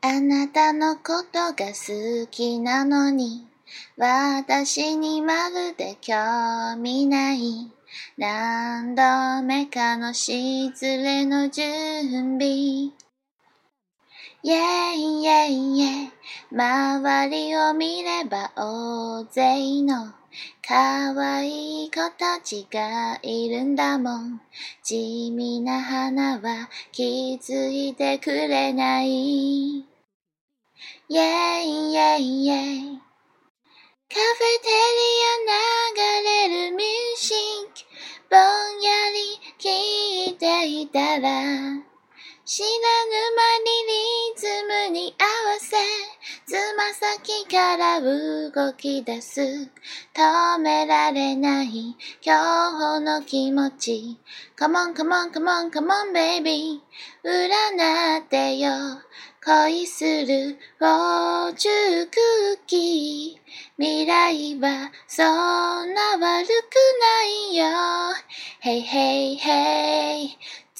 あなたのことが好きなのに私にまるで興味ない。何度目かの失礼の準備。イェイイェイイェイ周りを見れば大勢の可愛い子たちがいるんだもん。地味な花は気づいてくれない。イェイイェイイェイ。カフェテリア流れるミュージック。ぼんやり聞いていたら知らぬ間にリズムに合わせ先から動き出す。止められない。今日の気持ち。Come on come on come on come on baby 占ってよ。恋するフォーチュクッキー未来はそんな悪くないよ。Hey hey hey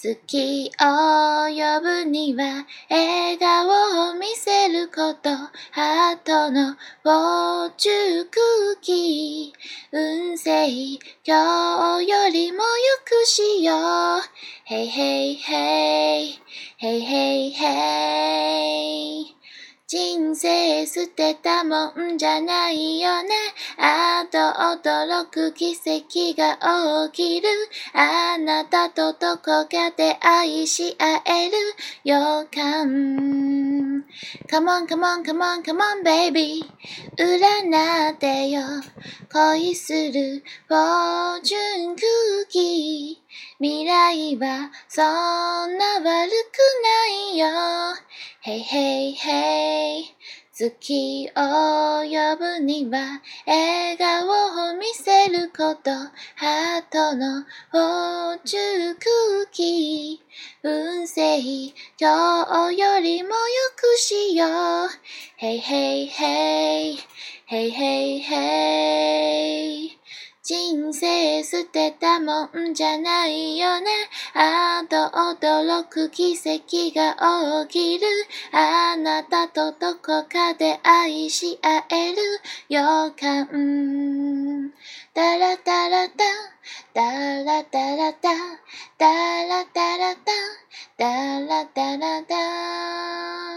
月を呼ぶには笑顔を見せること。ハートのフォーチュクッキー運勢今日よりも良くしよう。Hey hey hey Hey hey hey 人生捨てたもんじゃないよね。あと驚く奇跡が起きる。あなたとどこかで愛し合える予感。Come on, come on, come on, come on, baby. 占ってよ。恋するフォーチュンクッキー。未来はそんな悪くないよ。Hey, hey, hey. 月を呼ぶには笑顔を見せること。ハートのフォーチュクッキー運勢今日よりも良くしよう。Hey, hey, hey. Hey, hey, hey. 人生捨てたもんじゃないよね。あと驚く奇跡が起きる。あなたとどこかで愛し合える予感。ダラダラダ、ダラダラダ、ダラダラダ、ダラダラダ。